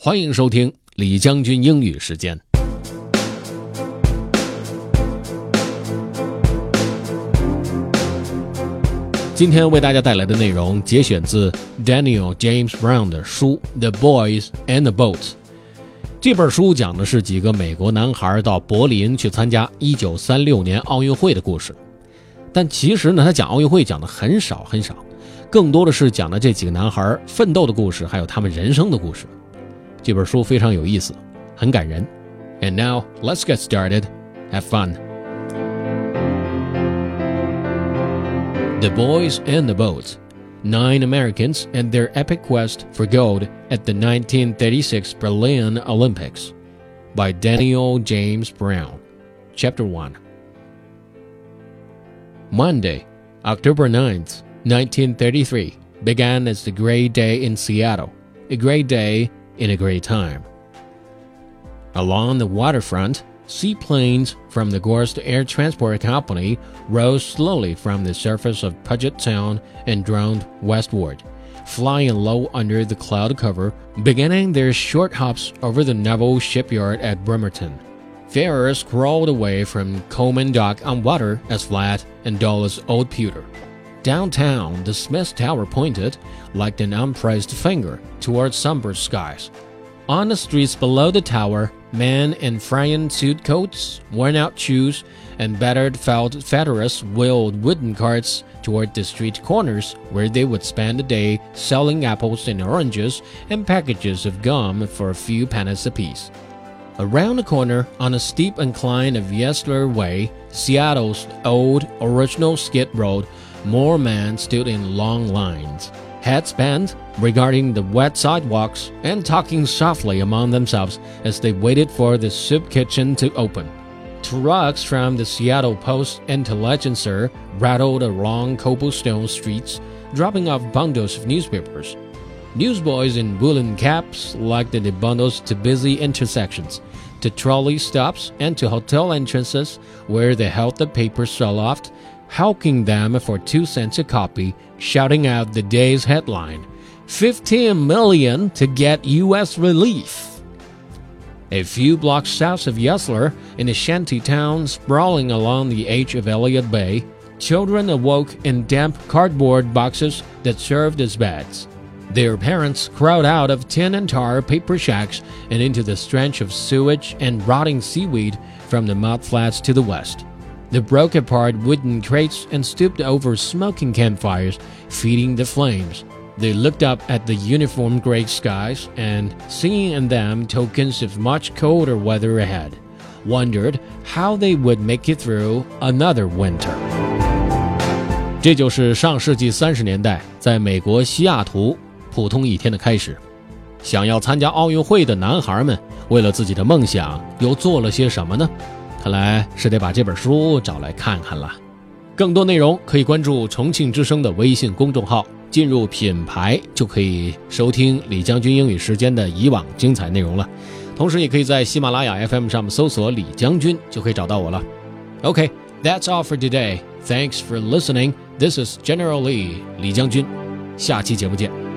欢迎收听李将军英语时间。今天为大家带来的内容节选自 Daniel James Brown 的书《The Boys and the Boat》。这本书讲的是几个美国男孩到柏林去参加1936年奥运会的故事。但其实呢，他讲奥运会讲的很少很少，更多的是讲的这几个男孩奋斗的故事，还有他们人生的故事。这本书非常有意思，很感人。And now let's get started. Have fun. The Boys in the Boats Nine Americans and Their Epic Quest for Gold at the 1936 Berlin Olympics by Daniel James Brown. Chapter 1 Monday, October 9th, 1933, began as the gray day in Seattle, a gray day in a great time. Along the waterfront, seaplanes from the Gorst Air Transport Company rose slowly from the surface of Puget Sound and droned westward, flying low under the cloud cover, beginning their short hops over the naval shipyard at Bremerton. Farers crawled away from Colman Dock on water as flat and dull as old pewter. Downtown, the Smith Tower pointed, like an unpraised finger, toward somber skies. On the streets below the tower, men in Fryan suit coats, worn out shoes, and battered felt feathers wheeled wooden carts toward the street corners where they would spend the day selling apples and oranges and packages of gum for a few pennies apiece. Around the corner, on a steep incline of Yesler Way, Seattle's old original skid road, more men stood in long lines, heads bent, regarding the wet sidewalks and talking softly among themselves as they waited for the soup kitchen to open. Trucks from the Seattle Post-Intelligencer rattled along cobblestone streets, dropping off bundles of newspapers. Newsboys in woolen caps lugged the bundles to busy intersections, to trolley stops, and to hotel entrances where they held the papers aloft, hawking them for two cents a copy, shouting out the day's headline 15 million to get U.S. relief. A few blocks south of Yesler, in a shanty town sprawling along the edge of Elliott Bay, children awoke in damp cardboard boxes that served as beds. Their parents crowd out of tin and tar paper shacks and into the stench of sewage and rotting seaweed from the mud flats to the west. They broke apart wooden crates and stooped over smoking campfires, feeding the flames. They looked up at the uniform gray skies and, seeing in them tokens of much colder weather ahead, wondered how they would make it through another winter. 这就是上世纪三十年代在美国西雅图普通一天的开始。想要参加奥运会的男孩们，为了自己的梦想，又做了些什么呢？ 看来是得把这本书找来看看了。更多内容可以关注重庆之声的微信公众号，进入品牌就可以收听李将军英语时间的以往精彩内容了。同时，也可以在喜马拉雅 FM 上面搜索“李将军”就可以找到我了。OK，that's all for today. Thanks for listening. This is General Lee 李将军。下期节目见。